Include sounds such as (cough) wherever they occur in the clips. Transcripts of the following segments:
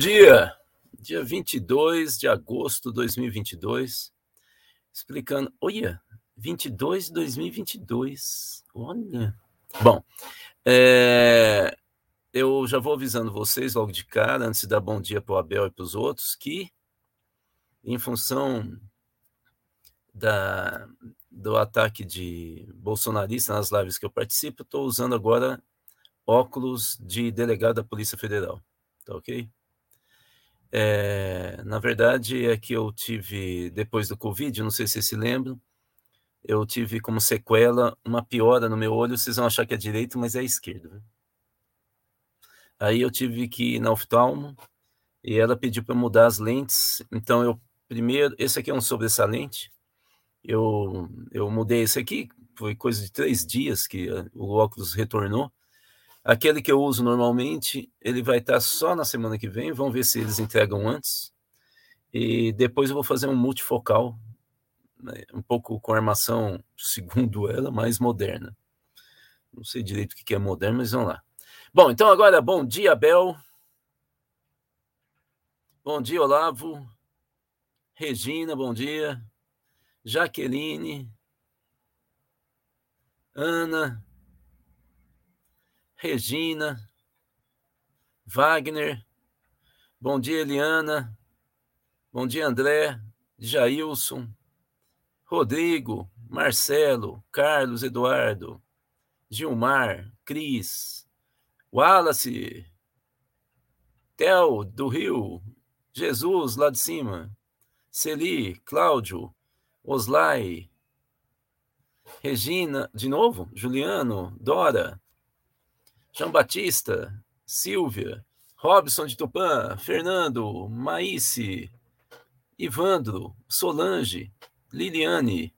Dia, dia 22 de agosto de 2022, explicando. Olha, 22 de 2022, olha. Bom, é, eu já vou avisando vocês logo de cara, antes de dar bom dia para o Abel e para os outros, que em função da, do ataque de bolsonarista nas lives que eu participo, estou usando agora óculos de delegado da Polícia Federal. Tá ok? É, na verdade, é que eu tive, depois do Covid, não sei se vocês se lembram, eu tive como sequela uma piora no meu olho. Vocês vão achar que é direito, mas é esquerdo. Aí eu tive que ir na oftalmo e ela pediu para mudar as lentes. Então eu primeiro, esse aqui é um sobressalente. Eu eu mudei esse aqui. Foi coisa de três dias que o óculos retornou. Aquele que eu uso normalmente, ele vai estar só na semana que vem. Vamos ver se eles entregam antes. E depois eu vou fazer um multifocal, né, um pouco com armação, (laughs) segundo ela, mais moderna. Não sei direito o que é moderno, mas vamos lá. Bom, então agora, bom dia, Bel. Bom dia, Olavo. Regina, bom dia. Jaqueline. Ana. Regina, Wagner, bom dia, Eliana, bom dia, André, Jailson, Rodrigo, Marcelo, Carlos Eduardo, Gilmar, Cris, Wallace, Tel, do Rio, Jesus, lá de cima, Celi, Cláudio, Oslai, Regina, de novo, Juliano, Dora, João Batista, Silvia, Robson de Tupã, Fernando, Maíce, Ivandro, Solange, Liliane,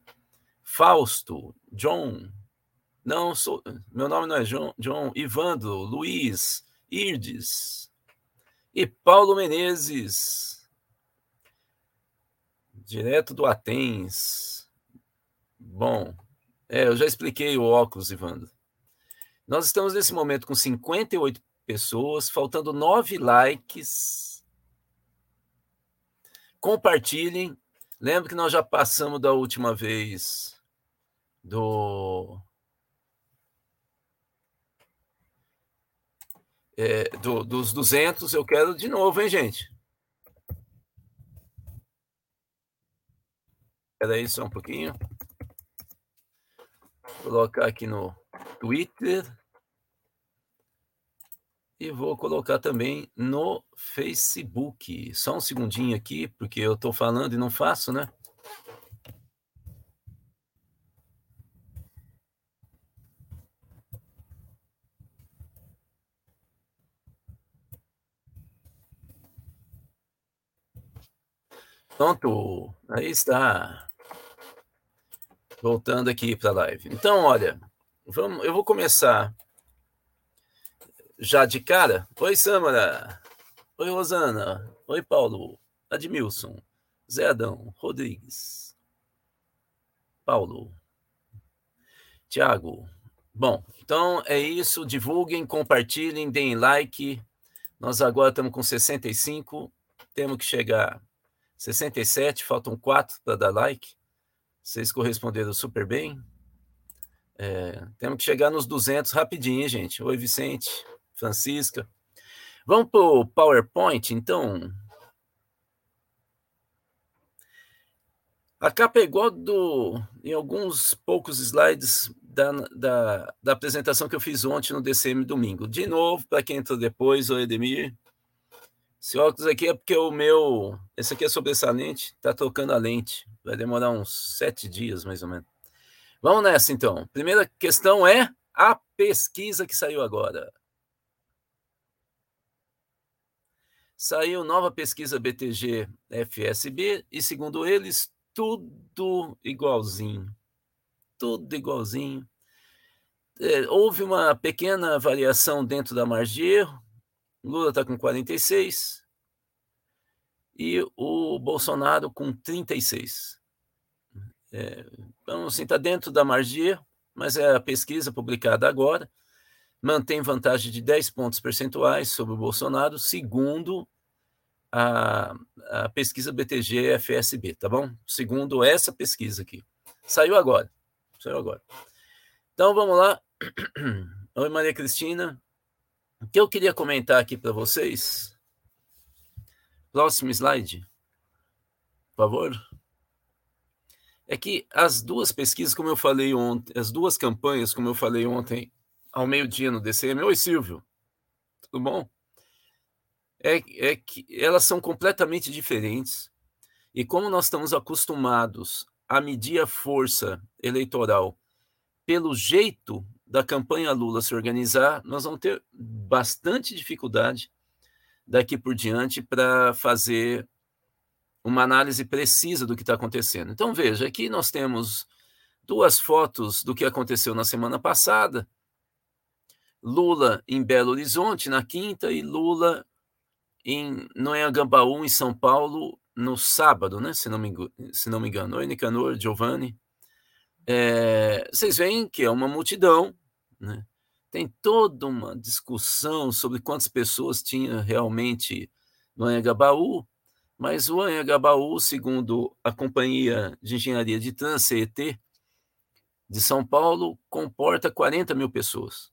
Fausto, John, não sou, meu nome não é John, John, Ivandro, Luiz, Irdes e Paulo Menezes, direto do Atens. Bom, é, eu já expliquei o óculos, Ivandro. Nós estamos nesse momento com 58 pessoas, faltando 9 likes. Compartilhem. Lembra que nós já passamos da última vez do. É, do, dos 200, eu quero de novo, hein, gente? Espera aí só um pouquinho. Vou colocar aqui no Twitter e vou colocar também no Facebook. Só um segundinho aqui, porque eu estou falando e não faço, né? Pronto, aí está. Voltando aqui para a live. Então, olha, Vamos, eu vou começar já de cara. Oi, Samara. Oi, Rosana. Oi, Paulo. Admilson. Zé Adão. Rodrigues. Paulo. Tiago. Bom, então é isso. Divulguem, compartilhem, deem like. Nós agora estamos com 65. Temos que chegar 67. Faltam quatro para dar like. Vocês corresponderam super bem. É, temos que chegar nos 200 rapidinho, gente. Oi, Vicente, Francisca. Vamos para o PowerPoint, então. A capa é igual do, em alguns poucos slides da, da, da apresentação que eu fiz ontem no DCM domingo. De novo, para quem entrou depois, o Edemir. Esse óculos aqui é porque o meu. Esse aqui é sobressalente, está trocando a lente. Vai demorar uns sete dias, mais ou menos. Vamos nessa, então. Primeira questão é a pesquisa que saiu agora. Saiu nova pesquisa BTG FSB e, segundo eles, tudo igualzinho. Tudo igualzinho. É, houve uma pequena variação dentro da margem de erro. Lula está com 46 e o Bolsonaro com 36. É, então, assim, está dentro da margem, mas é a pesquisa publicada agora, mantém vantagem de 10 pontos percentuais sobre o Bolsonaro, segundo a, a pesquisa BTG-FSB, tá bom? Segundo essa pesquisa aqui. Saiu agora. Saiu agora. Então, vamos lá. (clears throat) Oi, Maria Cristina. O que eu queria comentar aqui para vocês? Próximo slide, por favor. É que as duas pesquisas, como eu falei ontem, as duas campanhas, como eu falei ontem, ao meio-dia no DCM. Oi, Silvio. Tudo bom? É, é que elas são completamente diferentes. E como nós estamos acostumados a medir a força eleitoral pelo jeito da campanha Lula se organizar, nós vamos ter bastante dificuldade daqui por diante para fazer uma análise precisa do que está acontecendo. Então, veja, aqui nós temos duas fotos do que aconteceu na semana passada. Lula em Belo Horizonte na quinta e Lula em Noangambaú, em São Paulo, no sábado, né? Se não me, se não me engano. Oi, Nicanor, Giovanni. É, vocês veem que é uma multidão, né? Tem toda uma discussão sobre quantas pessoas tinha realmente no Anhangabaú, mas o Anhangabaú, segundo a Companhia de Engenharia de Trânsito, CET, de São Paulo, comporta 40 mil pessoas.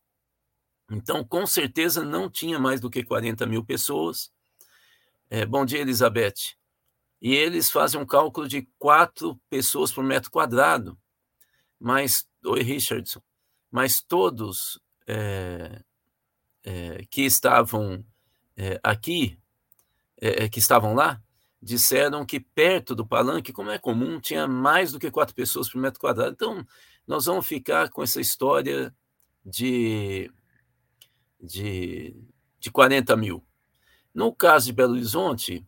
Então, com certeza, não tinha mais do que 40 mil pessoas. É, bom dia, Elizabeth. E eles fazem um cálculo de quatro pessoas por metro quadrado. Mas, oi, Richardson mas todos é, é, que estavam é, aqui, que estavam lá, disseram que perto do palanque, como é comum, tinha mais do que quatro pessoas por metro quadrado. Então, nós vamos ficar com essa história de, de, de 40 mil. No caso de Belo Horizonte,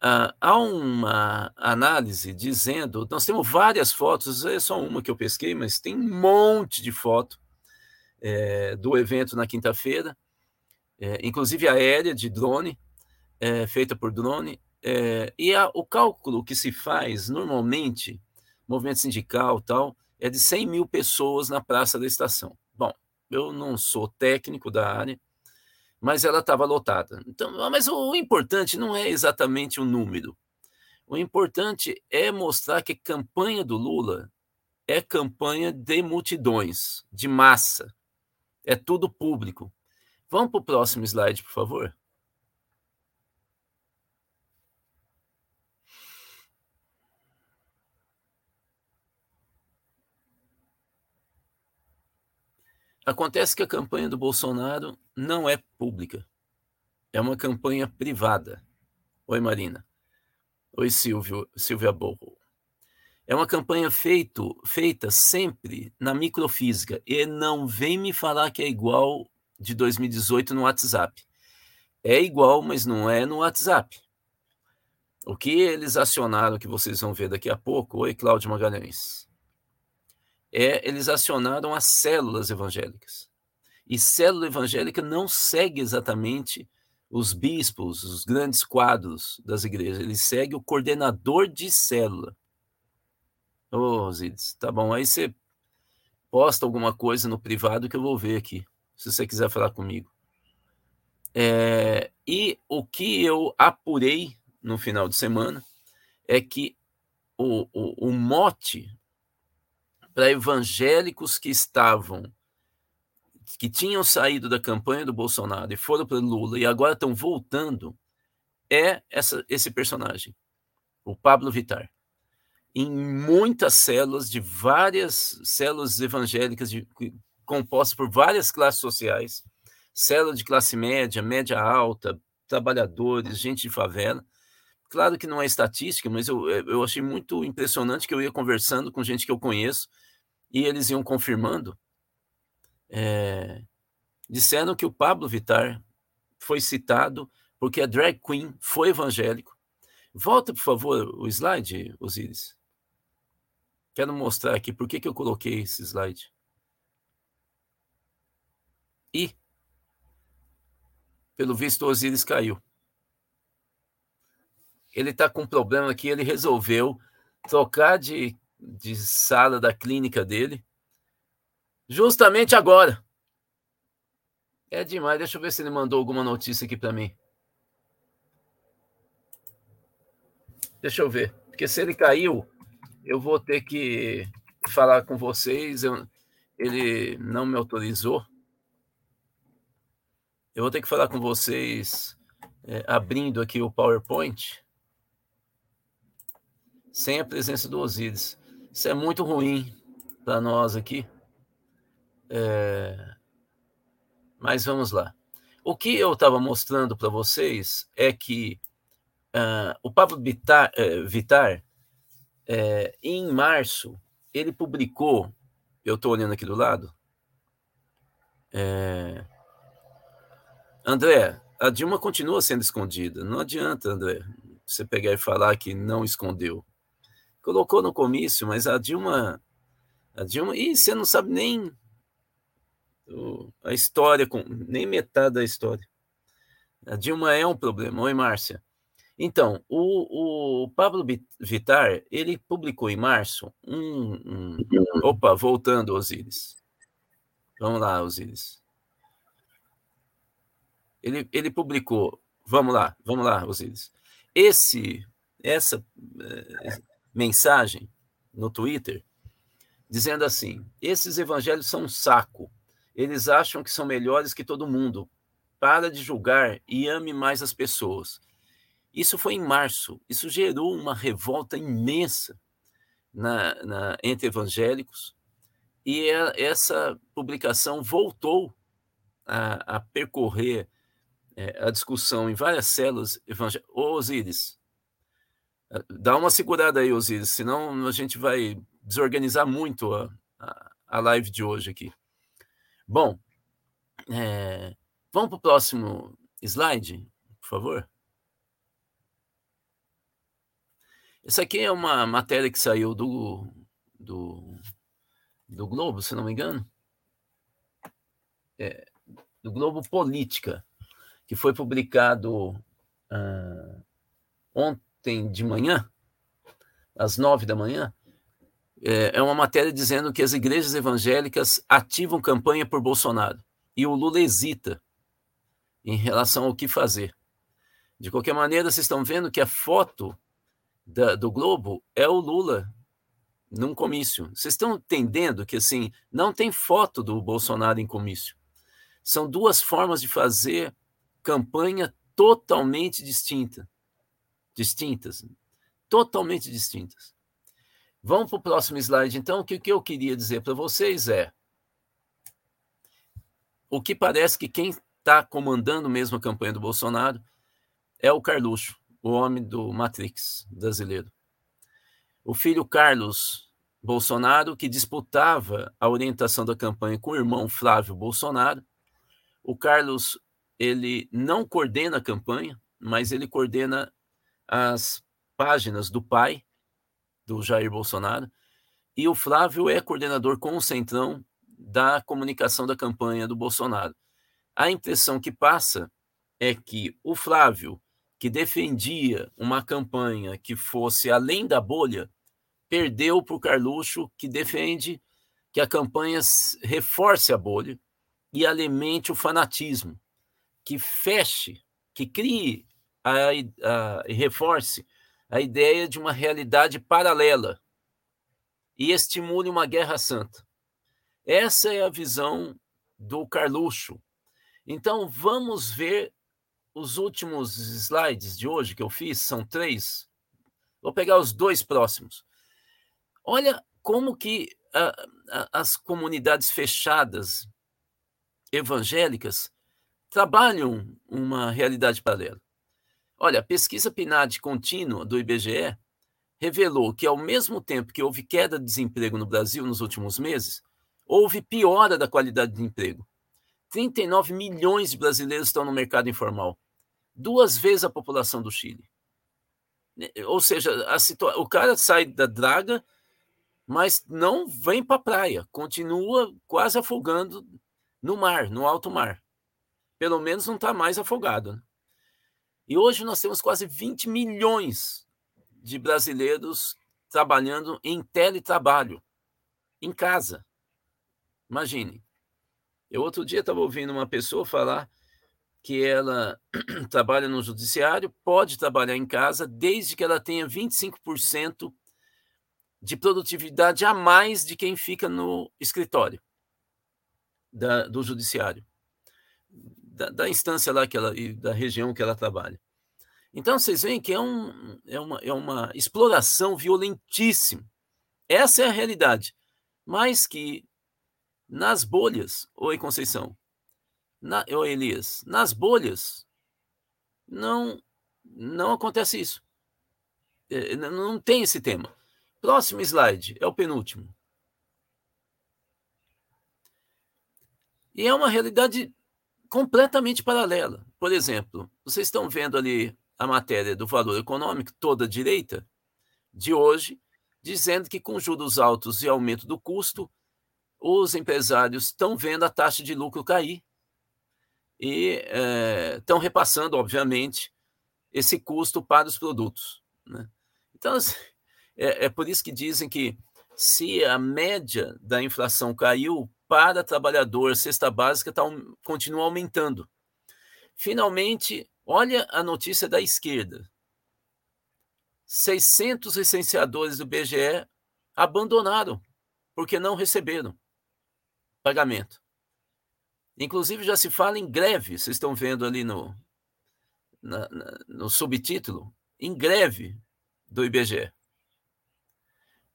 ah, há uma análise dizendo, nós temos várias fotos, é só uma que eu pesquei, mas tem um monte de foto é, do evento na quinta-feira, é, inclusive aérea de drone, é, feita por drone, e a, o cálculo que se faz normalmente, movimento sindical tal, é de 100 mil pessoas na praça da estação. Bom, eu não sou técnico da área, mas ela estava lotada. Então, mas o importante não é exatamente o número. O importante é mostrar que a campanha do Lula é campanha de multidões, de massa. É tudo público. Vamos para o próximo slide, por favor. Acontece que a campanha do Bolsonaro não é pública. É uma campanha privada. Oi, Marina. Oi, Silvio, Silvia Borro. É uma campanha feito, feita sempre na microfísica. E não vem me falar que é igual de 2018 no WhatsApp. É igual, mas não é no WhatsApp. O que eles acionaram, que vocês vão ver daqui a pouco. Oi, Cláudio Magalhães é eles acionaram as células evangélicas. E célula evangélica não segue exatamente os bispos, os grandes quadros das igrejas, ele segue o coordenador de célula. Ô, oh, Zides, tá bom. Aí você posta alguma coisa no privado que eu vou ver aqui, se você quiser falar comigo. É, e o que eu apurei no final de semana é que o, o, o mote para evangélicos que estavam que tinham saído da campanha do Bolsonaro e foram para Lula e agora estão voltando é essa, esse personagem, o Pablo Vitar. Em muitas células de várias células evangélicas de, compostas por várias classes sociais, célula de classe média, média alta, trabalhadores, gente de favela. Claro que não é estatística, mas eu, eu achei muito impressionante que eu ia conversando com gente que eu conheço e eles iam confirmando, é, disseram que o Pablo Vitar foi citado porque a drag queen foi evangélico. Volta, por favor, o slide, Osiris. Quero mostrar aqui por que, que eu coloquei esse slide. E, pelo visto, Osiris caiu. Ele está com um problema aqui, ele resolveu trocar de de sala da clínica dele, justamente agora. É demais. Deixa eu ver se ele mandou alguma notícia aqui para mim. Deixa eu ver. Porque se ele caiu, eu vou ter que falar com vocês. Eu, ele não me autorizou. Eu vou ter que falar com vocês é, abrindo aqui o PowerPoint sem a presença do Osíris. Isso é muito ruim para nós aqui. É... Mas vamos lá. O que eu estava mostrando para vocês é que uh, o Pablo Vittar, uh, Vittar uh, em março, ele publicou, eu estou olhando aqui do lado, André, a Dilma continua sendo escondida. Não adianta, André, você pegar e falar que não escondeu. Colocou no comício, mas a Dilma. A Dilma. E você não sabe nem a história, com nem metade da história. A Dilma é um problema. Oi, Márcia. Então, o, o Pablo Vittar, ele publicou em março um, um... Opa, voltando, Osíris. Vamos lá, Osíris. Ele, ele publicou, vamos lá, vamos lá, Osíris. Esse, essa é, mensagem no Twitter, dizendo assim: esses evangelhos são um saco. Eles acham que são melhores que todo mundo. Para de julgar e ame mais as pessoas. Isso foi em março. Isso gerou uma revolta imensa na, na, entre evangélicos. E é, essa publicação voltou a, a percorrer é, a discussão em várias células evangélicas. Ô, Osíris, dá uma segurada aí, Osíris, senão a gente vai desorganizar muito a, a, a live de hoje aqui. Bom, é, vamos para o próximo slide, por favor. Essa aqui é uma matéria que saiu do, do, do Globo, se não me engano. É, do Globo Política, que foi publicado uh, ontem de manhã, às nove da manhã. É, é uma matéria dizendo que as igrejas evangélicas ativam campanha por Bolsonaro e o Lula hesita em relação ao que fazer. De qualquer maneira, vocês estão vendo que a foto da, do Globo é o Lula num comício. Vocês estão entendendo que assim não tem foto do Bolsonaro em comício. São duas formas de fazer campanha totalmente distinta, distintas, totalmente distintas. Vamos para o próximo slide, então. O que, que eu queria dizer para vocês é: o que parece que quem está comandando mesmo a campanha do Bolsonaro é o Carluxo, o homem do Matrix brasileiro. O filho Carlos Bolsonaro, que disputava a orientação da campanha com o irmão Flávio Bolsonaro. O Carlos ele não coordena a campanha, mas ele coordena as páginas do pai, do Jair Bolsonaro, e o Flávio é coordenador com o Centrão da comunicação da campanha do Bolsonaro. A impressão que passa é que o Flávio, que defendia uma campanha que fosse além da bolha, perdeu para o Carluxo, que defende que a campanha reforce a bolha e alimente o fanatismo, que feche, que crie e reforce a ideia de uma realidade paralela e estimule uma guerra santa. Essa é a visão do Carluxo. Então, vamos ver os últimos slides de hoje que eu fiz, são três. Vou pegar os dois próximos. Olha como que a, a, as comunidades fechadas evangélicas trabalham uma realidade paralela. Olha, a pesquisa PNAD contínua do IBGE revelou que, ao mesmo tempo que houve queda de desemprego no Brasil nos últimos meses, houve piora da qualidade de emprego. 39 milhões de brasileiros estão no mercado informal, duas vezes a população do Chile. Ou seja, o cara sai da draga, mas não vem para a praia, continua quase afogando no mar, no alto mar. Pelo menos não está mais afogado. Né? E hoje nós temos quase 20 milhões de brasileiros trabalhando em teletrabalho, em casa. Imagine. Eu outro dia estava ouvindo uma pessoa falar que ela (clears throat) trabalha no judiciário, pode trabalhar em casa, desde que ela tenha 25% de produtividade a mais de quem fica no escritório da, do judiciário, da, da, instância lá que ela, e da região que ela trabalha. Então, vocês veem que é, um, é, uma, é uma exploração violentíssima. Essa é a realidade. Mas que nas bolhas, oi Conceição, na, oi Elias, nas bolhas, não, não acontece isso. É, não tem esse tema. Próximo slide, é o penúltimo. E é uma realidade completamente paralela. Por exemplo, vocês estão vendo ali a matéria do valor econômico, toda direita, de hoje, dizendo que com juros altos e aumento do custo, os empresários estão vendo a taxa de lucro cair e é, estão repassando, obviamente, esse custo para os produtos. Né? Então, assim, é, é por isso que dizem que se a média da inflação caiu para trabalhador, cesta básica tá, continua aumentando. Finalmente, olha a notícia da esquerda. 600 licenciadores do BGE abandonaram porque não receberam pagamento. Inclusive já se fala em greve, vocês estão vendo ali no, na, na, no subtítulo, em greve do IBGE.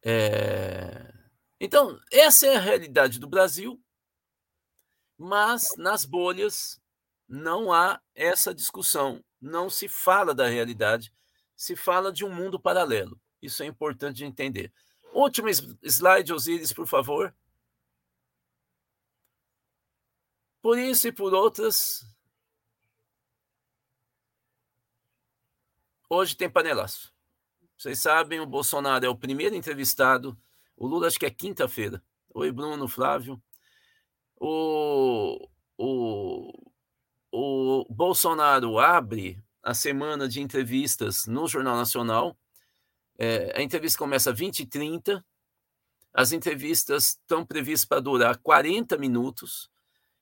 É... Então, essa é a realidade do Brasil, mas nas bolhas não há essa discussão, não se fala da realidade, se fala de um mundo paralelo. Isso é importante de entender. Último slide, Osíris, por favor. Por isso e por outras, hoje tem panelaço. Vocês sabem, o Bolsonaro é o primeiro entrevistado. O Lula acho que é quinta-feira. Oi, Bruno, Flávio. O, o, o Bolsonaro abre a semana de entrevistas no Jornal Nacional. É, a entrevista começa às 20h30. As entrevistas estão previstas para durar 40 minutos.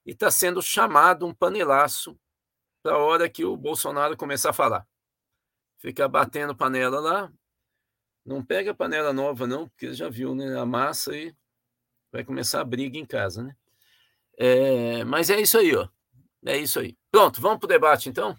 E está sendo chamado um panelaço para a hora que o Bolsonaro começar a falar. Fica batendo panela lá, não pega panela nova, não, porque já viu, né? A massa e vai começar a briga em casa, né? É, mas é isso aí, ó. É isso aí. Pronto, vamos para o debate, então?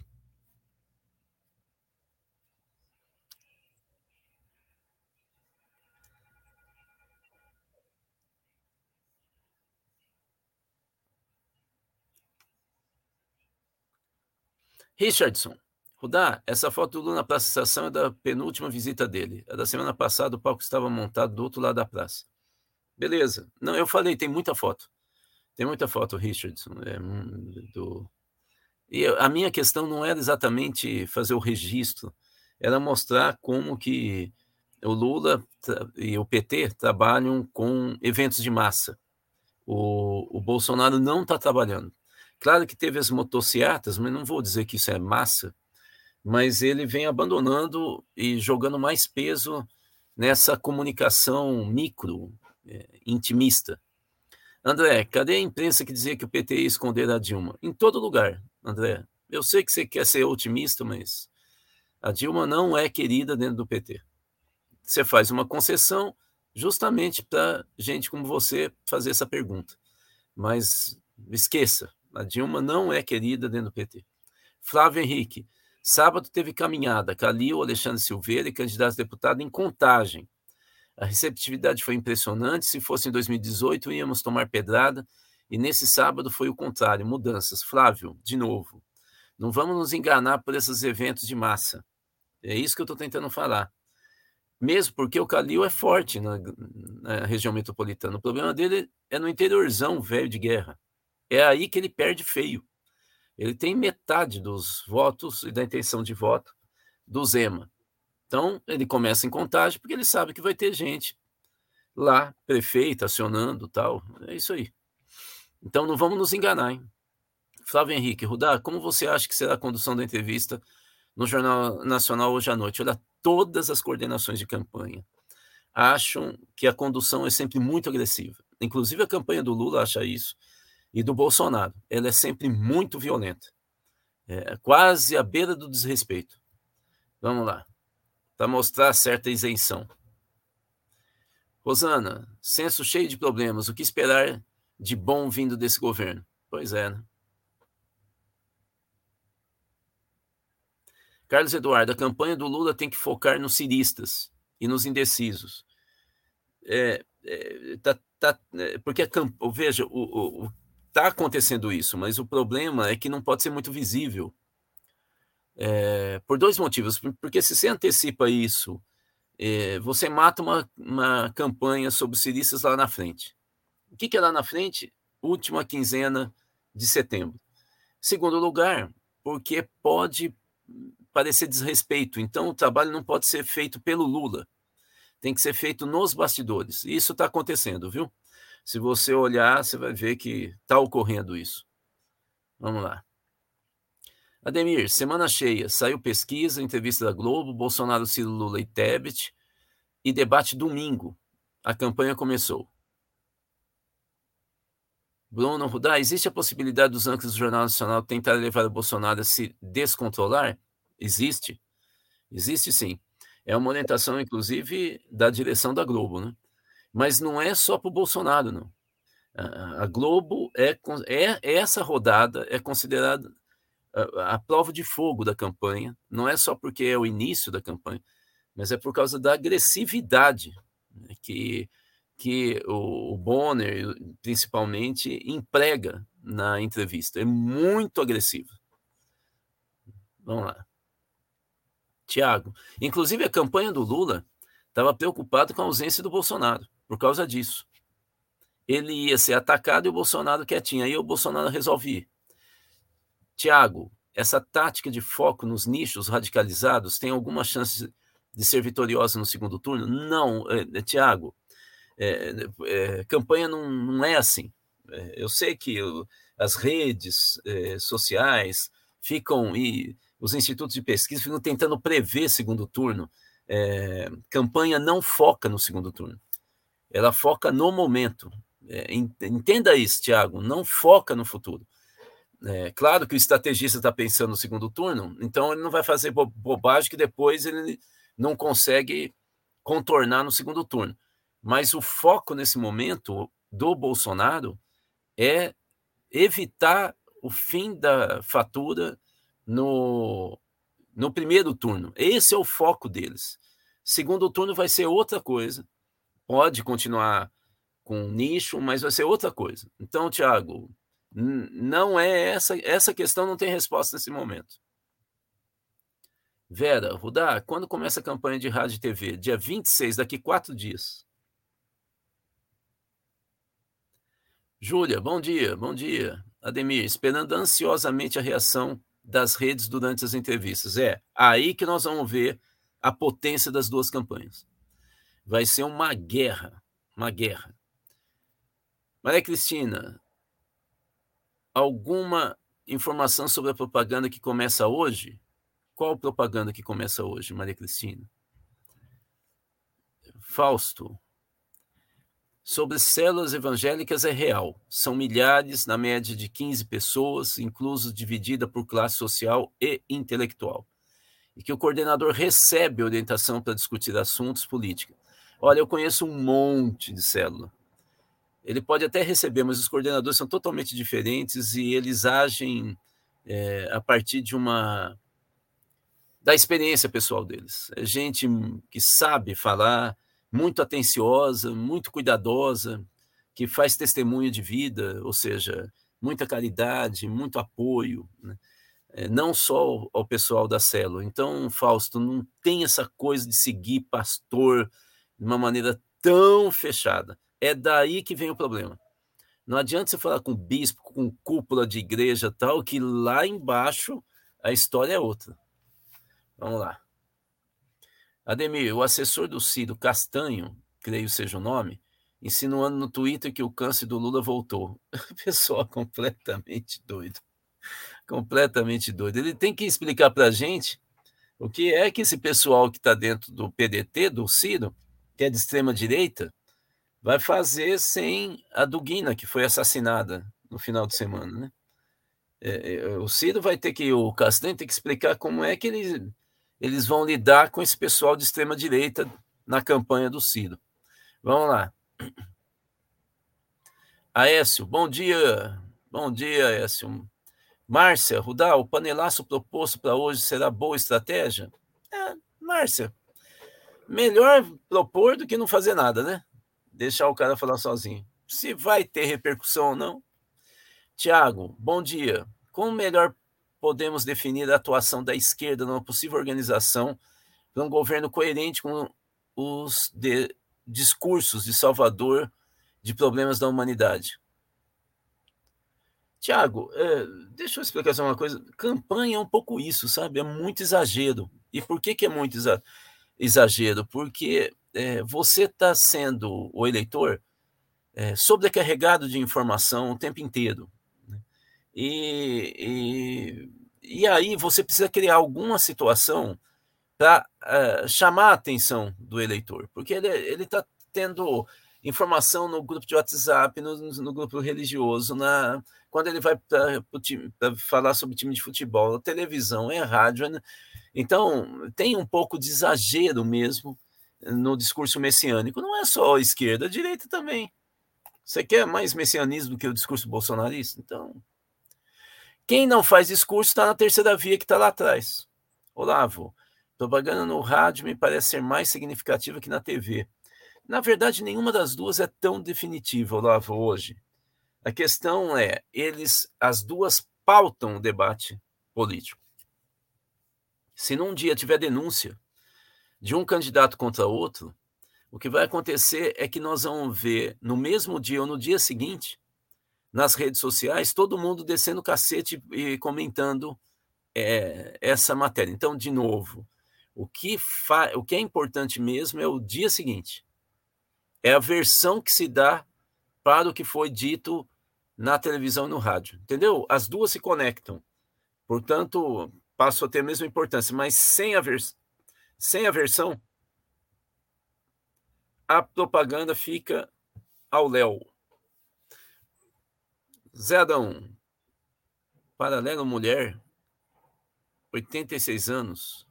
Richardson. Rudá, essa foto do Lula na Praça Estação é da penúltima visita dele. É da semana passada, o palco estava montado do outro lado da praça. Beleza. Não, eu falei, tem muita foto. Tem muita foto, Richardson. É, do... E a minha questão não era exatamente fazer o registro, era mostrar como que o Lula e o PT trabalham com eventos de massa. O, o Bolsonaro não está trabalhando. Claro que teve as motocicletas, mas não vou dizer que isso é massa, mas ele vem abandonando e jogando mais peso nessa comunicação micro, é, intimista. André, cadê a imprensa que dizia que o PT ia esconder a Dilma? Em todo lugar, André. Eu sei que você quer ser otimista, mas a Dilma não é querida dentro do PT. Você faz uma concessão justamente para gente como você fazer essa pergunta. Mas esqueça, a Dilma não é querida dentro do PT. Flávio Henrique, Sábado teve caminhada, Calil, Alexandre Silveira e candidatos a deputado em contagem. A receptividade foi impressionante. Se fosse em 2018, íamos tomar pedrada. E nesse sábado foi o contrário, mudanças. Flávio, de novo, não vamos nos enganar por esses eventos de massa. É isso que eu estou tentando falar. Mesmo porque o Calil é forte na, na, região metropolitana. O problema dele é no interiorzão velho de guerra. É aí que ele perde feio ele tem metade dos votos e da intenção de voto do Zema. Então, ele começa em contagem porque ele sabe que vai ter gente lá, prefeito, acionando tal. É isso aí. Então, não vamos nos enganar, hein? Flávio Henrique, Rudá, como você acha que será a condução da entrevista no Jornal Nacional hoje à noite? Olha, todas as coordenações de campanha acham que a condução é sempre muito agressiva. Inclusive a campanha do Lula acha isso e do Bolsonaro. Ela é sempre muito violenta. É, quase à beira do desrespeito. Vamos lá. Para mostrar certa isenção. Rosana, senso cheio de problemas. O que esperar de bom vindo desse governo? Pois é, né? Carlos Eduardo, a campanha do Lula tem que focar nos ciristas e nos indecisos. É, é, tá, tá, é, porque a veja, o, o, tá acontecendo isso, mas o problema é que não pode ser muito visível. É, por dois motivos. Porque se você antecipa isso, é, você mata uma, uma campanha sobre ciristas lá na frente. O que, que é lá na frente? Última quinzena de setembro. Segundo lugar, porque pode parecer desrespeito. Então, o trabalho não pode ser feito pelo Lula. Tem que ser feito nos bastidores. E isso está acontecendo, viu? Se você olhar, você vai ver que está ocorrendo isso. Vamos lá. Ademir, semana cheia. Saiu pesquisa, entrevista da Globo, Bolsonaro, Ciro, Lula e Tebet. E debate domingo. A campanha começou. Bruno Rudá, existe a possibilidade dos âncoras do Jornal Nacional tentar levar o Bolsonaro a se descontrolar? Existe. Existe sim. É uma orientação, inclusive, da direção da Globo, né? Mas não é só para o Bolsonaro, não. A Globo é, é essa rodada é considerada a, a, prova de fogo da campanha. Não é só porque é o início da campanha, mas é por causa da agressividade né, que que o, o Bonner, principalmente, emprega na entrevista. É muito agressivo. Vamos lá. Tiago, inclusive a campanha do Lula estava preocupado com a ausência do Bolsonaro, por causa disso. Ele ia ser atacado e o Bolsonaro quietinho, aí o Bolsonaro resolve Tiago, essa tática de foco nos nichos radicalizados tem alguma chance de ser vitoriosa no segundo turno? Não, é, Tiago. É, é, campanha não, não é assim. Eu sei que eu, as redes sociais ficam e os institutos de pesquisa ficam tentando prever segundo turno. Campanha não foca no segundo turno, ela foca no momento. É, entenda isso, Tiago, não foca no futuro. É, claro que o estrategista está pensando no segundo turno, então ele não vai fazer bo bobagem que depois ele não consegue contornar no segundo turno. Mas o foco nesse momento do Bolsonaro é evitar o fim da fatura no, no primeiro turno. Esse é o foco deles. Segundo turno vai ser outra coisa. Pode continuar com nicho, mas vai ser outra coisa. Então, Tiago, não é essa essa questão não tem resposta nesse momento. Vera, Rudá, quando começa a campanha de rádio e TV? Dia 26, daqui quatro dias. Júlia, bom dia, bom dia. Ademir, esperando ansiosamente a reação das redes durante as entrevistas. É aí que nós vamos ver a potência das duas campanhas. Vai ser uma guerra, uma guerra. Maria Cristina, alguma informação sobre a propaganda que começa hoje? Qual propaganda que começa hoje, Maria Cristina? Fausto, sobre células evangélicas é real. São milhares, na média de 15 pessoas, incluso dividida por classe social e intelectual. E que o coordenador recebe orientação para discutir assuntos políticos. Olha, eu conheço um monte de célula. Ele pode até receber, mas os coordenadores são totalmente diferentes e eles agem é, a partir de uma da experiência pessoal deles. É gente que sabe falar, muito atenciosa, muito cuidadosa, que faz testemunho de vida, ou seja, muita caridade, muito apoio, né? é, não só ao pessoal da célula. Então, Fausto, não tem essa coisa de seguir pastor de uma maneira tão fechada. É daí que vem o problema. Não adianta você falar com bispo, com cúpula de igreja tal, que lá embaixo a história é outra. Vamos lá. Ademir, o assessor do Ciro Castanho, creio seja o nome, insinuando no Twitter que o câncer do Lula voltou. (laughs) Pessoal completamente doido. Completamente doido. Ele tem que explicar para a gente o que é que esse pessoal que está dentro do PDT, do Ciro, que é de extrema direita, vai fazer sem a Duguina, que foi assassinada no final de semana, né? É, é, o Ciro vai ter que, o Castanho tem que explicar como é que eles, eles vão lidar com esse pessoal de extrema direita na campanha do Ciro. Vamos lá. Aécio, bom dia. Bom dia, Aécio. Márcia, Rudal, o panelaço proposto para hoje será boa estratégia? É, Márcia, melhor propor do que não fazer nada, né? Deixar o cara falar sozinho. Se vai ter repercussão ou não. Tiago, bom dia. Como melhor podemos definir a atuação da esquerda numa possível organização para um governo coerente com os de, discursos de Salvador de problemas da humanidade? Tiago, é, deixa eu explicar só uma coisa. Campanha é um pouco isso, sabe? É muito exagero. E por que, que é muito exagero? Porque é, você está sendo o eleitor é, sobrecarregado de informação o tempo inteiro. Né? E, e, e, aí você precisa criar alguma situação para uh, chamar a atenção do eleitor, porque ele está tendo informação no grupo de WhatsApp, no, no grupo religioso, na, quando ele vai para falar sobre time de futebol, televisão, é rádio. Então, tem um pouco de exagero mesmo no discurso messiânico. Não é só a esquerda, a direita também. Você quer mais messianismo do que o discurso bolsonarista? Então, quem não faz discurso está na terceira via que está lá atrás. Olavo, propaganda no rádio me parece ser mais significativa que na TV. Na verdade, nenhuma das duas é tão definitiva, Olavo, hoje. A questão é, eles, as duas pautam o debate político. Se num dia tiver denúncia de um candidato contra outro, o que vai acontecer é que nós vamos ver no mesmo dia ou no dia seguinte, nas redes sociais, todo mundo descendo o cacete e comentando é, essa matéria. Então, de novo, o que, o que é importante mesmo é o dia seguinte é a versão que se dá para o que foi dito na televisão e no rádio. Entendeu? As duas se conectam. Portanto, passam a ter a mesma importância, mas sem a, vers sem a versão, a propaganda fica ao léu. Zé Adão, paralelo mulher, 86 anos,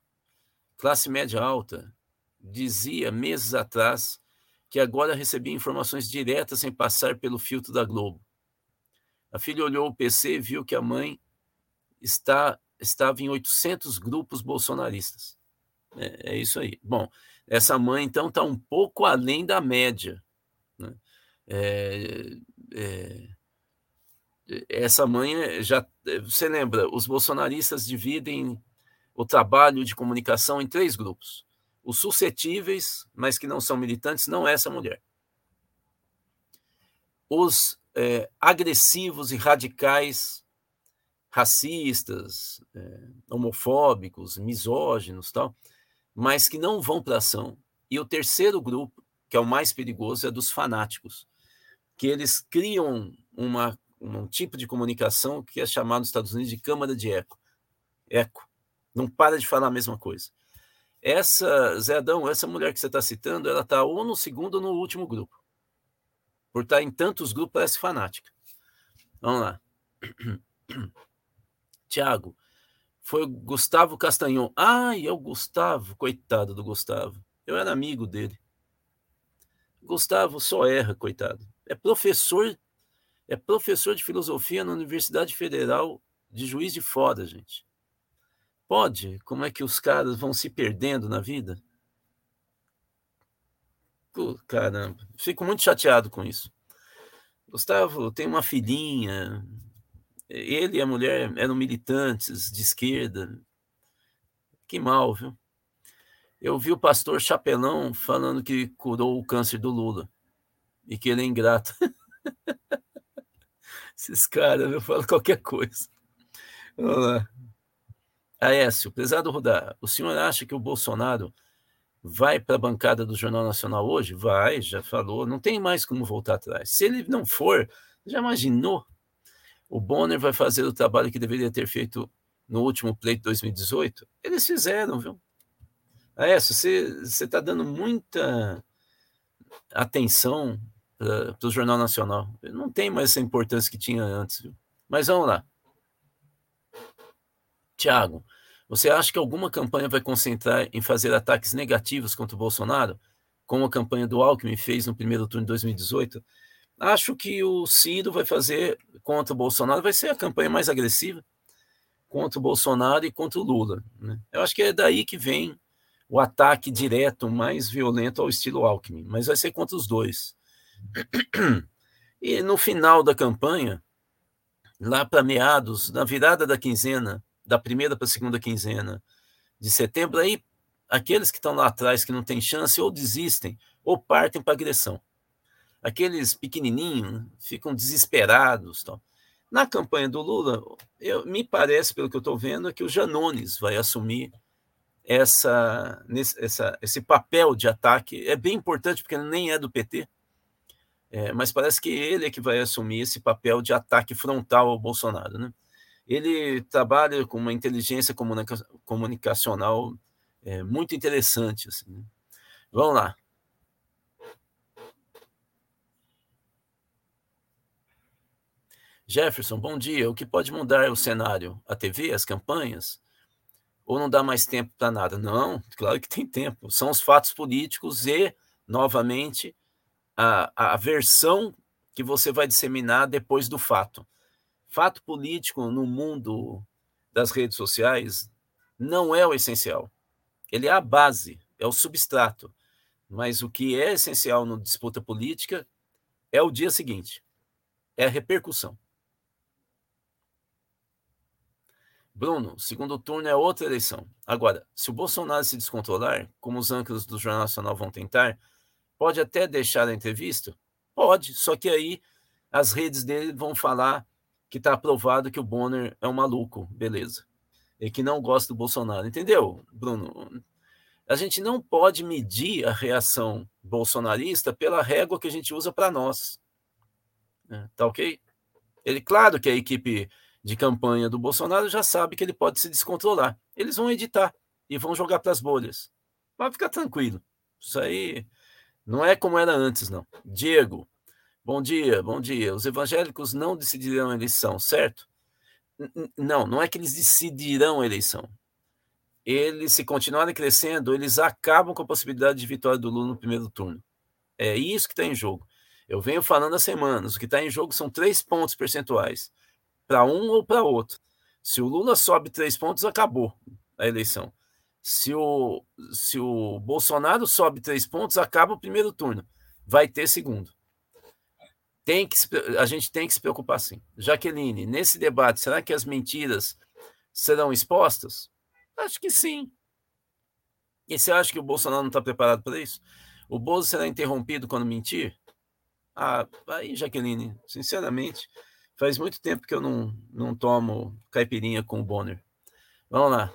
classe média alta, dizia meses atrás que agora recebia informações diretas sem passar pelo filtro da Globo. A filha olhou o PC e viu que a mãe está, estava em 800 grupos bolsonaristas. É, é isso aí. Bom, essa mãe, então, está um pouco além da média. Né? É, é, essa mãe já. Você lembra, os bolsonaristas dividem o trabalho de comunicação em três grupos os suscetíveis, mas que não são militantes, não é essa mulher. Os é, agressivos e radicais, racistas, é, homofóbicos, misóginos, tal, mas que não vão para ação. E o terceiro grupo, que é o mais perigoso, é dos fanáticos, que eles criam uma, um tipo de comunicação que é chamado nos Estados Unidos de câmara de eco. Eco. Não para de falar a mesma coisa. Essa, Zé Adão, essa mulher que você está citando, ela está ou no segundo ou no último grupo. Por estar tá em tantos grupos, parece fanática. Vamos lá. Tiago, foi o Gustavo Castanhon. Ai, é o Gustavo, coitado do Gustavo. Eu era amigo dele. Gustavo só erra, coitado. É professor, é professor de filosofia na Universidade Federal de Juiz de Fora, gente. Pode? Como é que os caras vão se perdendo na vida? Pô, caramba, fico muito chateado com isso. Gustavo tem uma filhinha, ele e a mulher eram militantes de esquerda. Que mal, viu? Eu vi o pastor Chapelão falando que curou o câncer do Lula e que ele é ingrato. (laughs) Esses caras, eu falo qualquer coisa. Vamos lá. Aécio, prezado Rudá, o senhor acha que o Bolsonaro vai para a bancada do Jornal Nacional hoje? Vai, já falou, não tem mais como voltar atrás. Se ele não for, já imaginou? O Bonner vai fazer o trabalho que deveria ter feito no último pleito de 2018? Eles fizeram, viu? Aécio, você está dando muita atenção para o Jornal Nacional. Não tem mais essa importância que tinha antes, viu? Mas vamos lá. Tiago, você acha que alguma campanha vai concentrar em fazer ataques negativos contra o Bolsonaro, como a campanha do Alckmin fez no primeiro turno de 2018? Acho que o Ciro vai fazer contra o Bolsonaro, vai ser a campanha mais agressiva contra o Bolsonaro e contra o Lula. Né? Eu acho que é daí que vem o ataque direto mais violento ao estilo Alckmin, mas vai ser contra os dois. E no final da campanha, lá para meados, na virada da quinzena, da primeira para a segunda quinzena de setembro, aí aqueles que estão lá atrás que não têm chance ou desistem ou partem para agressão. Aqueles pequenininhos ficam desesperados. Tal. Na campanha do Lula, eu, me parece, pelo que eu estou vendo, é que o Janones vai assumir essa, essa, esse papel de ataque. É bem importante, porque ele nem é do PT, é, mas parece que ele é que vai assumir esse papel de ataque frontal ao Bolsonaro. Né? Ele trabalha com uma inteligência comunica comunicacional é, muito interessante. Assim, né? Vamos lá. Jefferson, bom dia. O que pode mudar o cenário? A TV, as campanhas? Ou não dá mais tempo para nada? Não, claro que tem tempo. São os fatos políticos e, novamente, a, a versão que você vai disseminar depois do fato. Fato político no mundo das redes sociais não é o essencial. Ele é a base, é o substrato. Mas o que é essencial na disputa política é o dia seguinte, é a repercussão. Bruno, segundo turno é outra eleição. Agora, se o Bolsonaro se descontrolar, como os âncoras do Jornal Nacional vão tentar, pode até deixar a entrevista? Pode, só que aí as redes dele vão falar que está aprovado que o Bonner é um maluco, beleza. E que não gosta do Bolsonaro. Entendeu, Bruno? A gente não pode medir a reação bolsonarista pela régua que a gente usa para nós. É, tá ok? Ele, claro que a equipe de campanha do Bolsonaro já sabe que ele pode se descontrolar. Eles vão editar e vão jogar para as bolhas. Vai ficar tranquilo. Isso aí não é como era antes, não. Diego, bom dia, bom dia. Os evangélicos não decidirão a eleição, certo? Não, não é que eles decidirão a eleição. Eles, se continuarem crescendo, eles acabam com a possibilidade de vitória do Lula no primeiro turno. É isso que está em jogo. Eu venho falando há semanas. O que está em jogo são três pontos percentuais para um ou para outro. Se o Lula sobe três pontos, acabou a eleição. Se o, se o Bolsonaro sobe três pontos, acaba o primeiro turno. Vai ter segundo. Tem que, a gente tem que se preocupar sim. Jaqueline, nesse debate, será que as mentiras serão expostas? Acho que sim. E você acha que o Bolsonaro não está preparado para isso? O Bolsonaro será interrompido quando mentir? Ah, aí, Jaqueline, sinceramente, Faz muito tempo que eu não, não tomo caipirinha com o Bonner. Vamos lá.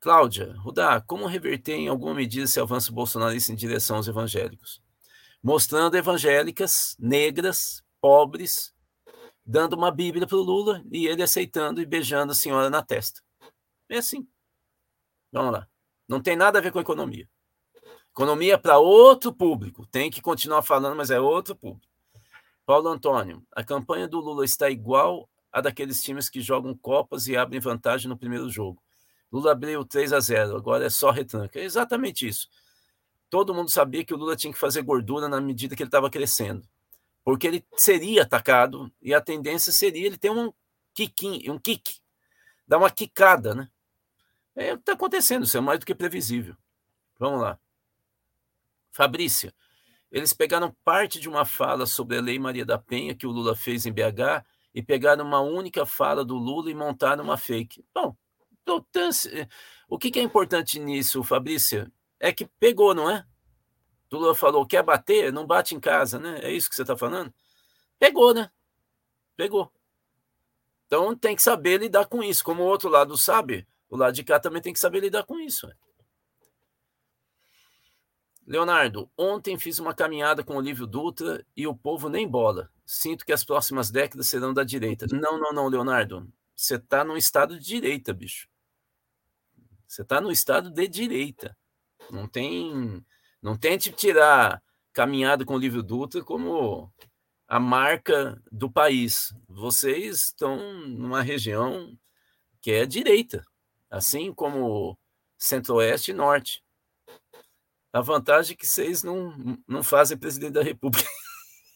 Cláudia, Rudá, como reverter em alguma medida esse avanço bolsonarista em direção aos evangélicos? Mostrando evangélicas, negras, pobres, dando uma Bíblia para o Lula e ele aceitando e beijando a senhora na testa. É assim. Vamos lá. Não tem nada a ver com economia. Economia é para outro público. Tem que continuar falando, mas é outro público. Paulo Antônio, a campanha do Lula está igual a daqueles times que jogam Copas e abrem vantagem no primeiro jogo. Lula abriu 3 a 0, agora é só retranca. É exatamente isso. Todo mundo sabia que o Lula tinha que fazer gordura na medida que ele estava crescendo. Porque ele seria atacado e a tendência seria ele ter um kick, um kick, dar uma quicada, né? É o que está acontecendo, isso é mais do que previsível. Vamos lá. Fabrícia, eles pegaram parte de uma fala sobre a Lei Maria da Penha que o Lula fez em BH e pegaram uma única fala do Lula e montaram uma fake. Bom, o que é importante nisso, Fabrícia? É que pegou, não é? O Lula falou: quer bater? Não bate em casa, né? É isso que você está falando? Pegou, né? Pegou. Então tem que saber lidar com isso. Como o outro lado sabe, o lado de cá também tem que saber lidar com isso. Né? Leonardo, ontem fiz uma caminhada com Olívio Dutra e o povo nem bola. Sinto que as próximas décadas serão da direita. Não, não, não, Leonardo. Você está no estado de direita, bicho. Você está no estado de direita. Não tem. Não tente tirar caminhada com Olívio Dutra como a marca do país. Vocês estão numa região que é direita, assim como centro-oeste e norte. A vantagem é que vocês não, não fazem presidente da República.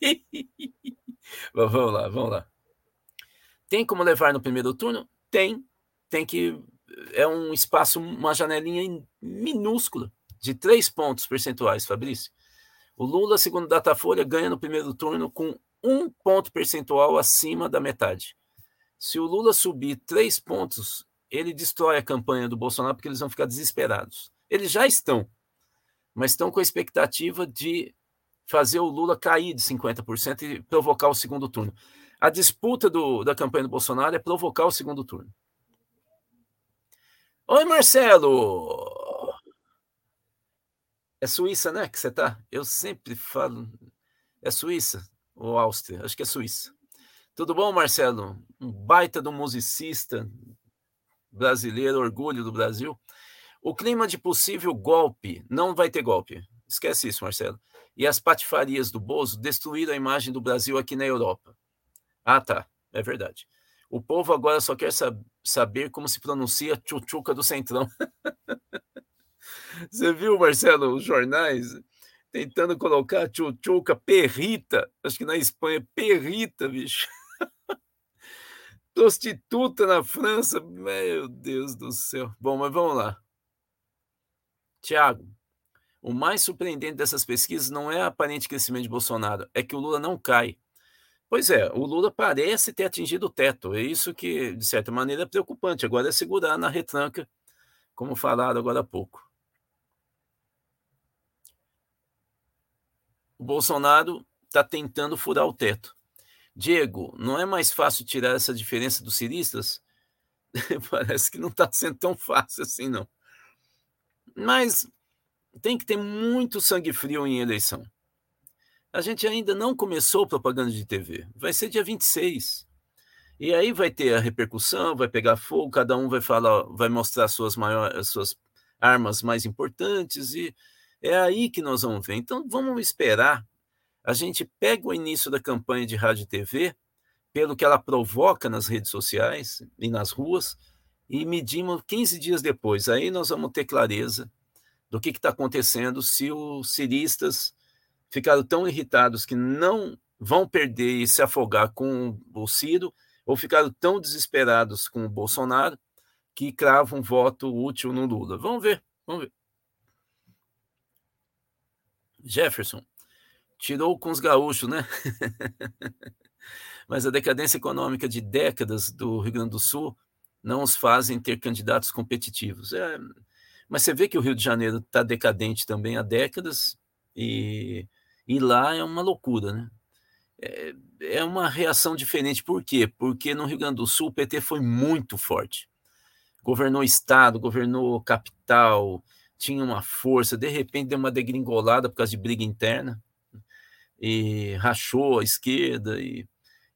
(laughs) vamos lá, vamos lá. Tem como levar no primeiro turno? Tem. Tem que. É um espaço, uma janelinha minúscula, de três pontos percentuais, Fabrício. O Lula, segundo Datafolha, ganha no primeiro turno com um ponto percentual acima da metade. Se o Lula subir três pontos, ele destrói a campanha do Bolsonaro porque eles vão ficar desesperados. Eles já estão, mas estão com a expectativa de fazer o Lula cair de 50% e provocar o segundo turno. A disputa do, da campanha do Bolsonaro é provocar o segundo turno. Oi, Marcelo! É Suíça, né, que você tá? Eu sempre falo... É Suíça ou Áustria? Acho que é Suíça. Tudo bom, Marcelo? Um baita do musicista brasileiro, orgulho do Brasil. O clima de possível golpe, não vai ter golpe. Esquece isso, Marcelo. E as patifarias do Bozo destruíram a imagem do Brasil aqui na Europa. Ah, tá. É verdade. O povo agora só quer sab saber como se pronuncia tchutchuca do Centrão. (laughs) Você viu, Marcelo, os jornais tentando colocar tchutchuca, perrita. Acho que na Espanha, perrita, bicho. (laughs) Prostituta na França. Meu Deus do céu. Bom, mas vamos lá. Tiago, o mais surpreendente dessas pesquisas não é o aparente crescimento de Bolsonaro, é que o Lula não cai. Pois é, o Lula parece ter atingido o teto. É isso que, de certa maneira, é preocupante. Agora é segurar na retranca, como falaram agora há pouco. O Bolsonaro está tentando furar o teto. Diego, não é mais fácil tirar essa diferença dos ciristas? (laughs) Parece que não está sendo tão fácil assim, não. Mas tem que ter muito sangue frio em eleição. A gente ainda não começou propaganda de TV. Vai ser dia 26. E aí vai ter a repercussão, vai pegar fogo, cada um vai falar, vai mostrar suas maiores, suas armas mais importantes e é aí que nós vamos ver. Então vamos esperar. A gente pega o início da campanha de rádio e TV, pelo que ela provoca nas redes sociais e nas ruas, e medimos 15 dias depois. Aí nós vamos ter clareza do que está acontecendo se os ciristas ficaram tão irritados que não vão perder e se afogar com o Ciro, ou ficaram tão desesperados com o Bolsonaro que cravam um voto útil no Lula. Vamos ver, vamos ver. Jefferson tirou com os gaúchos, né? (laughs) Mas a decadência econômica de décadas do Rio Grande do Sul não os fazem ter candidatos competitivos. É, mas você vê que o Rio de Janeiro está decadente também há décadas e, e lá é uma loucura, né? É, é uma reação diferente. Por quê? Porque no Rio Grande do Sul o PT foi muito forte. Governou estado, governou capital, tinha uma força, de repente deu uma degringolada por causa de briga interna e rachou a esquerda e,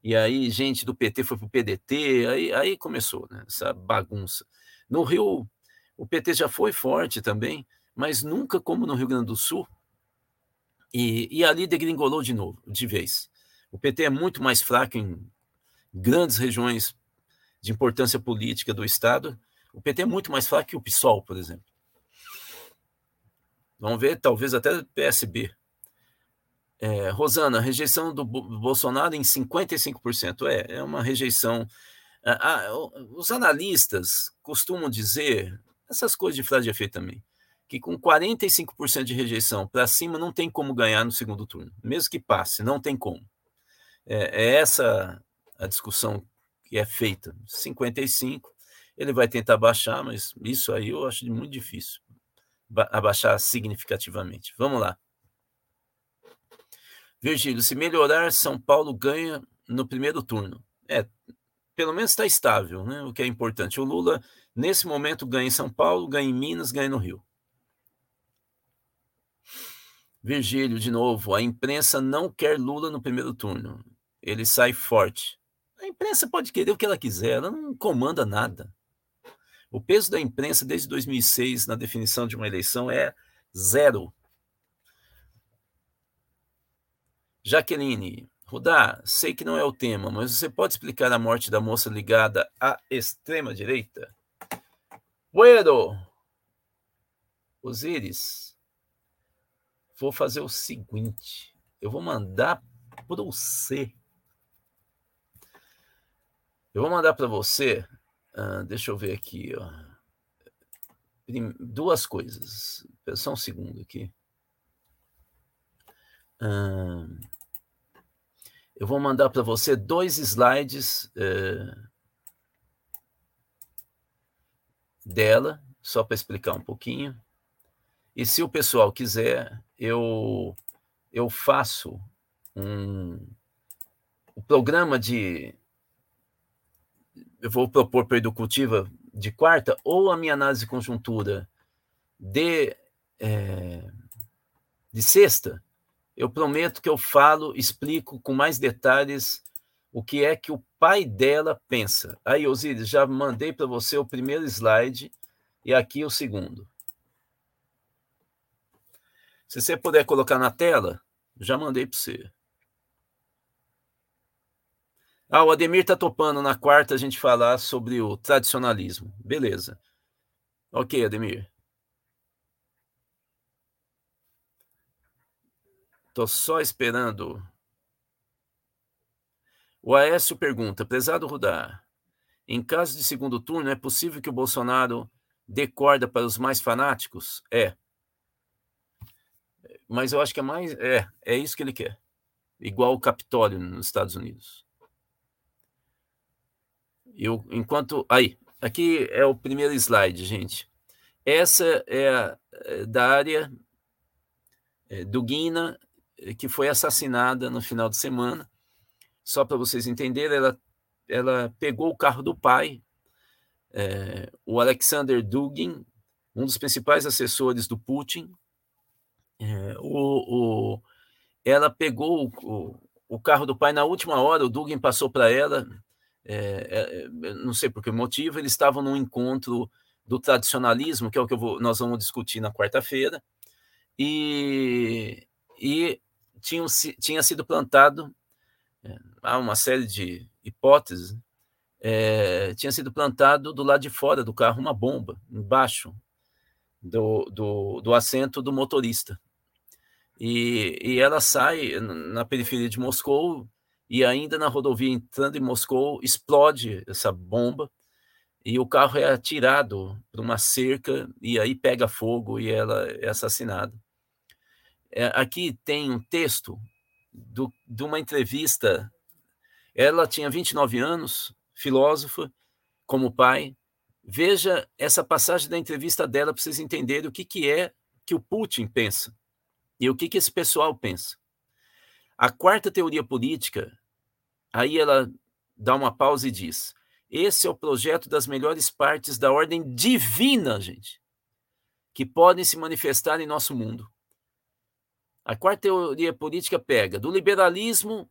e aí gente do PT foi para o PDT, aí, aí começou né, essa bagunça. No Rio o PT já foi forte também, mas nunca como no Rio Grande do Sul. E, e ali degringolou de novo, de vez. O PT é muito mais fraco em grandes regiões de importância política do Estado. O PT é muito mais fraco que o PSOL, por exemplo. Vamos ver, talvez até PSB. É, Rosana, rejeição do Bolsonaro em 55%. É, é uma rejeição. Ah, os analistas costumam dizer, essas coisas de frase de efeito também. Que com 45% de rejeição para cima não tem como ganhar no segundo turno. Mesmo que passe, não tem como. É, é essa a discussão que é feita. 55, ele vai tentar baixar, mas isso aí eu acho muito difícil. Abaixar significativamente. Vamos lá. Virgílio, se melhorar, São Paulo ganha no primeiro turno. É, pelo menos está estável, né? o que é importante. O Lula Nesse momento, ganha em São Paulo, ganha em Minas, ganha no Rio. Virgílio, de novo, a imprensa não quer Lula no primeiro turno. Ele sai forte. A imprensa pode querer o que ela quiser, ela não comanda nada. O peso da imprensa desde 2006 na definição de uma eleição é zero. Jaqueline, Rudá, sei que não é o tema, mas você pode explicar a morte da moça ligada à extrema-direita? Bueno, Osíris, vou fazer o seguinte: eu vou mandar para você. Eu vou mandar para você. Uh, deixa eu ver aqui, ó. Duas coisas. Só um segundo aqui. Eu vou mandar para você dois slides é, dela, só para explicar um pouquinho. E se o pessoal quiser, eu, eu faço um o programa de. Eu vou propor perda cultiva de quarta, ou a minha análise de conjuntura de, é, de sexta, eu prometo que eu falo, explico com mais detalhes o que é que o pai dela pensa. Aí, Osíris, já mandei para você o primeiro slide e aqui o segundo. Se você puder colocar na tela, já mandei para você. Ah, o Ademir está topando na quarta a gente falar sobre o tradicionalismo. Beleza. Ok, Ademir. Estou só esperando. O Aécio pergunta: Prezado Rudar, em caso de segundo turno, é possível que o Bolsonaro dê corda para os mais fanáticos? É. Mas eu acho que é mais. É, é isso que ele quer. Igual o Capitólio nos Estados Unidos. Eu, enquanto. Aí, aqui é o primeiro slide, gente. Essa é, é da área é, do Guina que foi assassinada no final de semana. Só para vocês entenderem, ela, ela pegou o carro do pai, é, o Alexander Dugin, um dos principais assessores do Putin. É, o, o, ela pegou o, o, carro do pai na última hora, o Dugin passou para ela, é, é, não sei por que motivo, eles estavam num encontro do tradicionalismo, que é o que vou, nós vamos discutir na quarta-feira, e, e tinham, tinha sido plantado, é, há uma série de hipóteses, é, tinha sido plantado do lado de fora do carro uma bomba, embaixo do, do, do assento do motorista. E, e ela sai na periferia de Moscou e ainda na rodovia entrando em Moscou explode essa bomba e o carro é atirado para uma cerca e aí pega fogo e ela é assassinada. É, aqui tem um texto do, de uma entrevista. Ela tinha 29 anos, filósofa, como pai. Veja essa passagem da entrevista dela para vocês entenderem o que, que é que o Putin pensa e o que, que esse pessoal pensa. A quarta teoria política, aí ela dá uma pausa e diz: esse é o projeto das melhores partes da ordem divina, gente, que podem se manifestar em nosso mundo. A quarta teoria política pega do liberalismo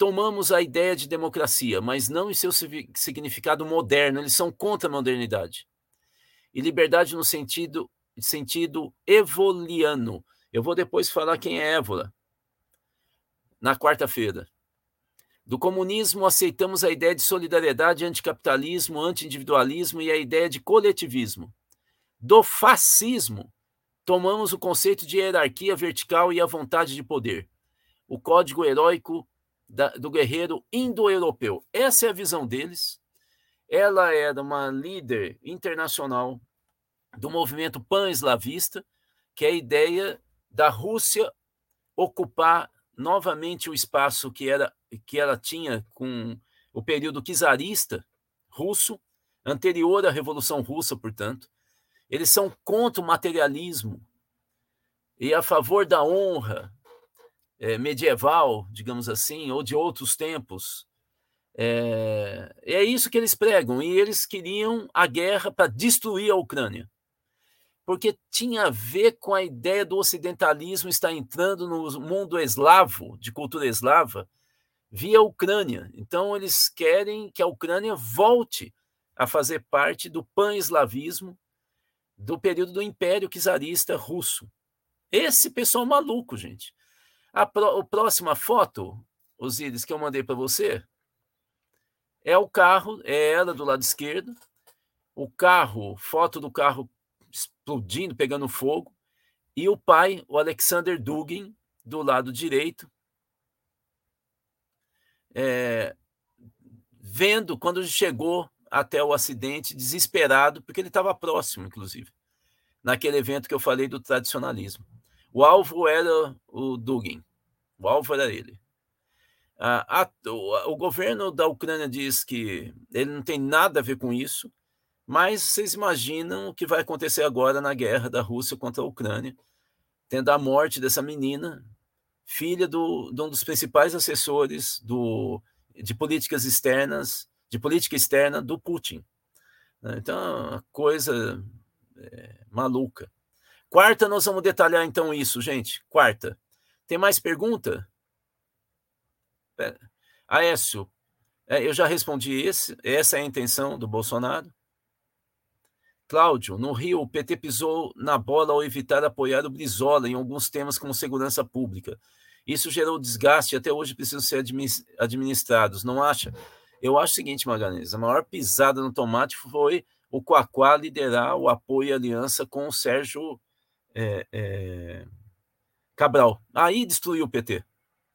tomamos a ideia de democracia, mas não em seu significado moderno, eles são contra a modernidade. E liberdade no sentido sentido evoliano. Eu vou depois falar quem é Évola. Na quarta-feira. Do comunismo aceitamos a ideia de solidariedade, anticapitalismo, anti-individualismo e a ideia de coletivismo. Do fascismo tomamos o conceito de hierarquia vertical e a vontade de poder, o código heróico da, do guerreiro indo-europeu. Essa é a visão deles. Ela era uma líder internacional do movimento pan-eslavista, que é a ideia da Rússia ocupar novamente o espaço que, era, que ela tinha com o período czarista russo, anterior à Revolução Russa, portanto, eles são contra o materialismo e a favor da honra é, medieval, digamos assim, ou de outros tempos. É, é isso que eles pregam, e eles queriam a guerra para destruir a Ucrânia. Porque tinha a ver com a ideia do ocidentalismo estar entrando no mundo eslavo, de cultura eslava, via Ucrânia. Então, eles querem que a Ucrânia volte a fazer parte do pan-eslavismo do período do Império Czarista Russo. Esse pessoal maluco, gente. A, pro, a próxima foto Osíris, que eu mandei para você, é o carro, é ela do lado esquerdo, o carro, foto do carro explodindo, pegando fogo, e o pai, o Alexander Dugin, do lado direito, é, vendo quando chegou até o acidente, desesperado, porque ele estava próximo, inclusive, naquele evento que eu falei do tradicionalismo. O alvo era o Dugin, o alvo era ele. A, o, o governo da Ucrânia diz que ele não tem nada a ver com isso, mas vocês imaginam o que vai acontecer agora na guerra da Rússia contra a Ucrânia, tendo a morte dessa menina, filha do, de um dos principais assessores do, de políticas externas, de política externa do Putin. Né? Então, coisa é, maluca. Quarta, nós vamos detalhar então isso, gente. Quarta. Tem mais pergunta? Aécio, é, eu já respondi esse, essa é a intenção do Bolsonaro. Cláudio, no Rio, o PT pisou na bola ao evitar apoiar o Brizola em alguns temas como segurança pública. Isso gerou desgaste e até hoje precisam ser administrados, não acha? Eu acho o seguinte, Magalhães, a maior pisada no tomate foi o Quaquá liderar o apoio e aliança com o Sérgio é, é, Cabral. Aí destruiu o PT.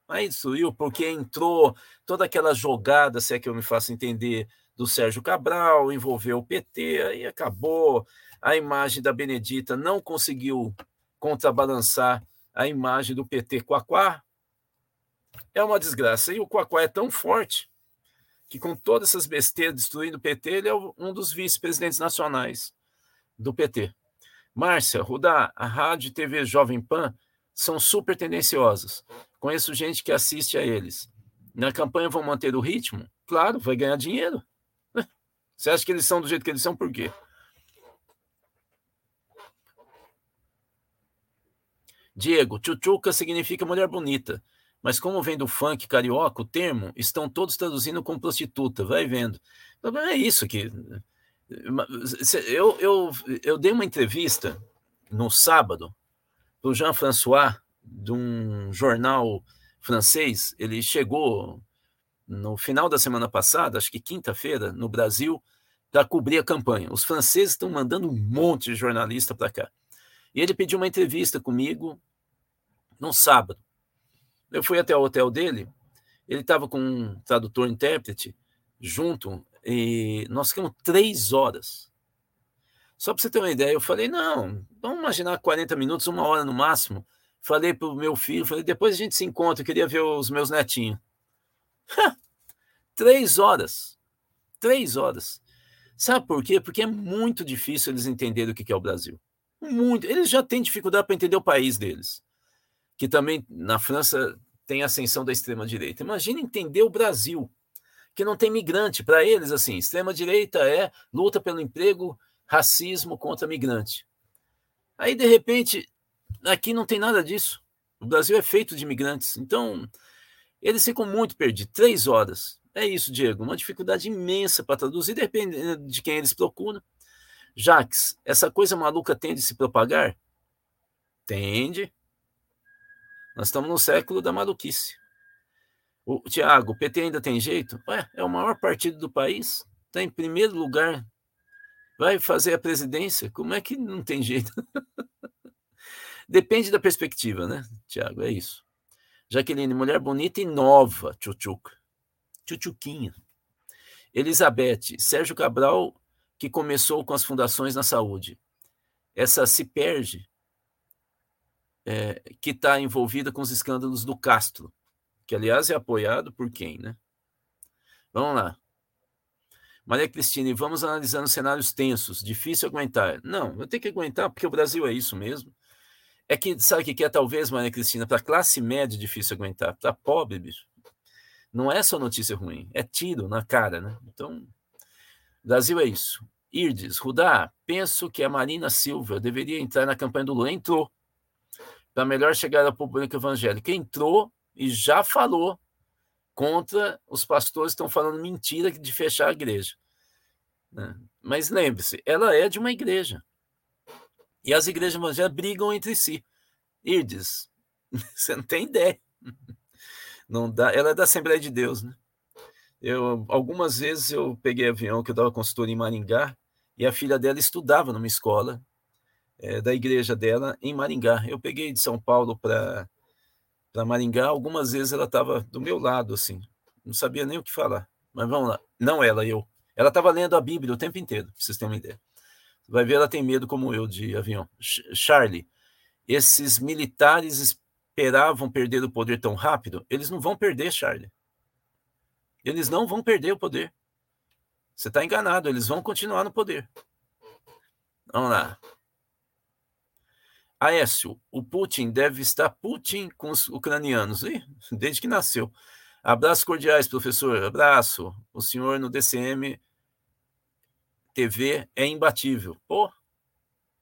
Aí destruiu porque entrou toda aquela jogada, se é que eu me faço entender, do Sérgio Cabral, envolveu o PT, aí acabou. A imagem da Benedita não conseguiu contrabalançar a imagem do PT Quaquá. É uma desgraça. E o Quaquá é tão forte que, com todas essas besteiras destruindo o PT, ele é um dos vice-presidentes nacionais do PT. Márcia, Rudá, a rádio e TV Jovem Pan são super tendenciosas. Conheço gente que assiste a eles. Na campanha vão manter o ritmo? Claro, vai ganhar dinheiro. (laughs) Você acha que eles são do jeito que eles são por quê? Diego, tchutchuca significa mulher bonita. Mas como vem do funk carioca, o termo, estão todos traduzindo como prostituta, vai vendo. É isso que. Eu, eu, eu dei uma entrevista no sábado para o Jean-François, de um jornal francês. Ele chegou no final da semana passada, acho que quinta-feira, no Brasil, para cobrir a campanha. Os franceses estão mandando um monte de jornalista para cá. E ele pediu uma entrevista comigo no sábado. Eu fui até o hotel dele, ele estava com um tradutor-intérprete junto, e nós ficamos três horas. Só para você ter uma ideia, eu falei, não, vamos imaginar 40 minutos, uma hora no máximo. Falei para o meu filho, falei, depois a gente se encontra, eu queria ver os meus netinhos. (laughs) três horas. Três horas. Sabe por quê? Porque é muito difícil eles entenderem o que é o Brasil. Muito. Eles já têm dificuldade para entender o país deles. Que também na França tem ascensão da extrema-direita. Imagina entender o Brasil, que não tem migrante. Para eles, assim, extrema-direita é luta pelo emprego, racismo contra migrante. Aí, de repente, aqui não tem nada disso. O Brasil é feito de imigrantes. Então, eles ficam muito perdidos. Três horas. É isso, Diego. Uma dificuldade imensa para traduzir, dependendo de quem eles procuram. Jaques, essa coisa maluca tende a se propagar? Tende. Nós estamos no século da maluquice. O Tiago, o PT ainda tem jeito? Ué, é o maior partido do país, está em primeiro lugar. Vai fazer a presidência? Como é que não tem jeito? (laughs) Depende da perspectiva, né, Tiago? É isso. Jaqueline, mulher bonita e nova, tchutchuca. Tchutchuquinha. Elizabeth, Sérgio Cabral, que começou com as fundações na saúde. Essa se perde é, que está envolvida com os escândalos do Castro, que aliás é apoiado por quem, né? Vamos lá. Maria Cristina, vamos analisando cenários tensos, difícil aguentar. Não, eu tenho que aguentar porque o Brasil é isso mesmo. É que, sabe o que é talvez, Maria Cristina, para classe média difícil aguentar, para pobre, bicho. Não é só notícia ruim, é tiro na cara, né? Então, Brasil é isso. Irdes, Rudá, penso que a Marina Silva deveria entrar na campanha do Lula. Entrou da melhor chegada pública evangélica, entrou e já falou contra os pastores que estão falando mentira de fechar a igreja. Né? Mas lembre-se, ela é de uma igreja. E as igrejas evangélicas brigam entre si. Irdes, (laughs) você não tem ideia. Não dá. Ela é da Assembleia de Deus, né? Eu, algumas vezes eu peguei avião que eu dava consultoria em Maringá e a filha dela estudava numa escola é, da igreja dela em Maringá. Eu peguei de São Paulo para Maringá, algumas vezes ela estava do meu lado, assim, não sabia nem o que falar. Mas vamos lá, não ela, eu. Ela estava lendo a Bíblia o tempo inteiro, para vocês terem uma ideia. Vai ver, ela tem medo como eu de avião. Charlie, esses militares esperavam perder o poder tão rápido? Eles não vão perder, Charlie. Eles não vão perder o poder. Você está enganado, eles vão continuar no poder. Vamos lá. Aécio, o Putin deve estar Putin com os ucranianos, Ih, desde que nasceu. Abraços cordiais, professor. Abraço. O senhor no DCM TV é imbatível. Pô,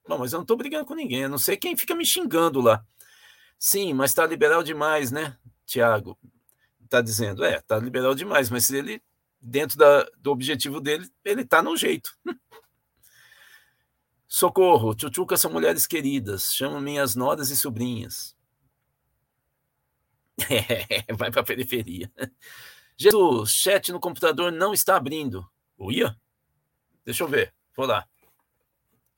Bom, mas eu não estou brigando com ninguém, não sei quem fica me xingando lá. Sim, mas está liberal demais, né, Tiago? Está dizendo, é, está liberal demais, mas ele, dentro da, do objetivo dele, ele está no jeito. Socorro, tchutchucas são mulheres queridas, chamo minhas noras e sobrinhas. (laughs) É, vai para a periferia. Jesus, chat no computador não está abrindo. Uia? Deixa eu ver, vou lá.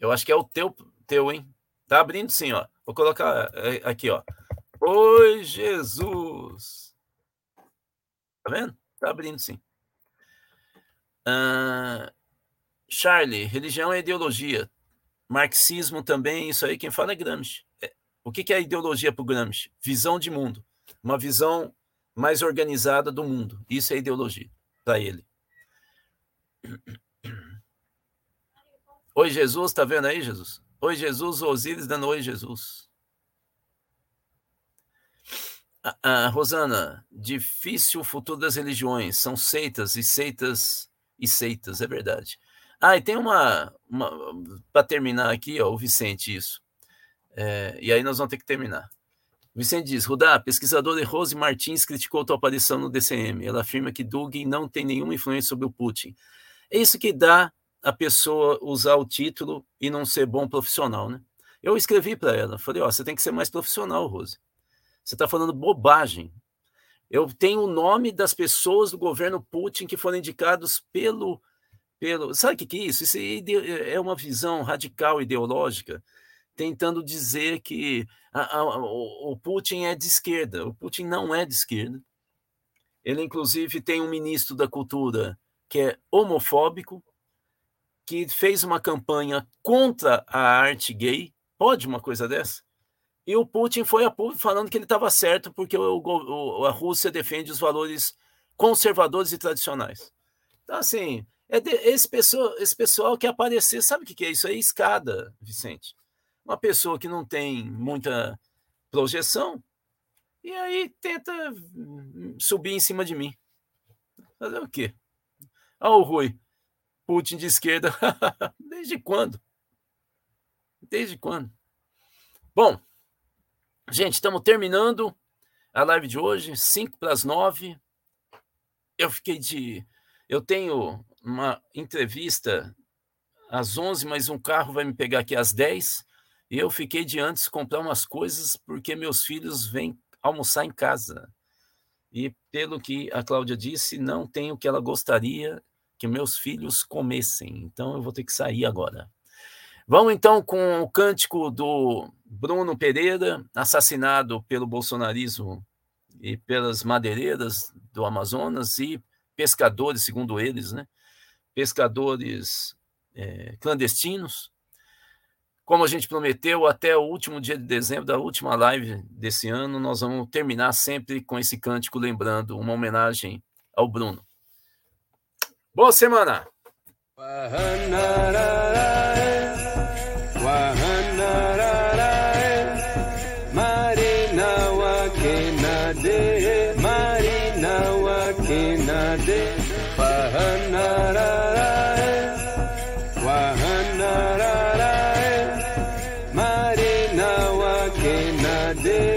Eu acho que é o teu, teu, hein? Tá abrindo sim, ó. Vou colocar é, aqui, ó. Oi, Jesus. Tá vendo? Tá abrindo sim. Uh, Charlie, religião é ideologia. Marxismo também, isso aí quem fala é Gramsci. É, o que, é ideologia para o Gramsci? Visão de mundo. Uma visão mais organizada do mundo. Isso é ideologia para ele. Oi, Jesus, tá vendo aí, Jesus? Oi, Jesus, Osíris dando oi, Jesus. Ah, ah, Rosana, difícil o futuro das religiões. São seitas e seitas e seitas, é verdade. Ah, e tem uma. uma Para terminar aqui, ó, o Vicente, isso. É, e aí nós vamos ter que terminar. O Vicente diz: Rudá, pesquisadora Rose Martins criticou tua aparição no DCM. Ela afirma que Dugin não tem nenhuma influência sobre o Putin. É isso que dá a pessoa usar o título e não ser bom profissional, né? Eu escrevi para ela, falei, ó, você tem que ser mais profissional, Rose. Você está falando bobagem. Eu tenho o nome das pessoas do governo Putin que foram indicados pelo. Pelo sabe o que, que é isso? Isso é uma visão radical ideológica, tentando dizer que a, a, o Putin é de esquerda. O Putin não é de esquerda. Ele, inclusive, tem um ministro da cultura que é homofóbico, que fez uma campanha contra a arte gay. Pode uma coisa dessa? E o Putin foi a público falando que ele estava certo porque o, o, a Rússia defende os valores conservadores e tradicionais. Então, assim, é de, esse, pessoal, esse pessoal que aparecer, sabe o que, que é isso? É escada, Vicente. Uma pessoa que não tem muita projeção e aí tenta subir em cima de mim. Fazer o quê? Olha o Rui. Putin de esquerda. (laughs) Desde quando? Desde quando? Bom, gente, estamos terminando a live de hoje, 5 para as 9. Eu fiquei de. Eu tenho uma entrevista às 11, mas um carro vai me pegar aqui às 10. E eu fiquei de antes comprar umas coisas porque meus filhos vêm almoçar em casa. E pelo que a Cláudia disse, não tem o que ela gostaria que meus filhos comessem. Então eu vou ter que sair agora. Vamos então com o cântico do Bruno Pereira, assassinado pelo bolsonarismo e pelas madeireiras do Amazonas e pescadores, segundo eles, né? Pescadores é, clandestinos. Como a gente prometeu, até o último dia de dezembro da última live desse ano, nós vamos terminar sempre com esse cântico, lembrando uma homenagem ao Bruno. Boa semana! Marinawakina de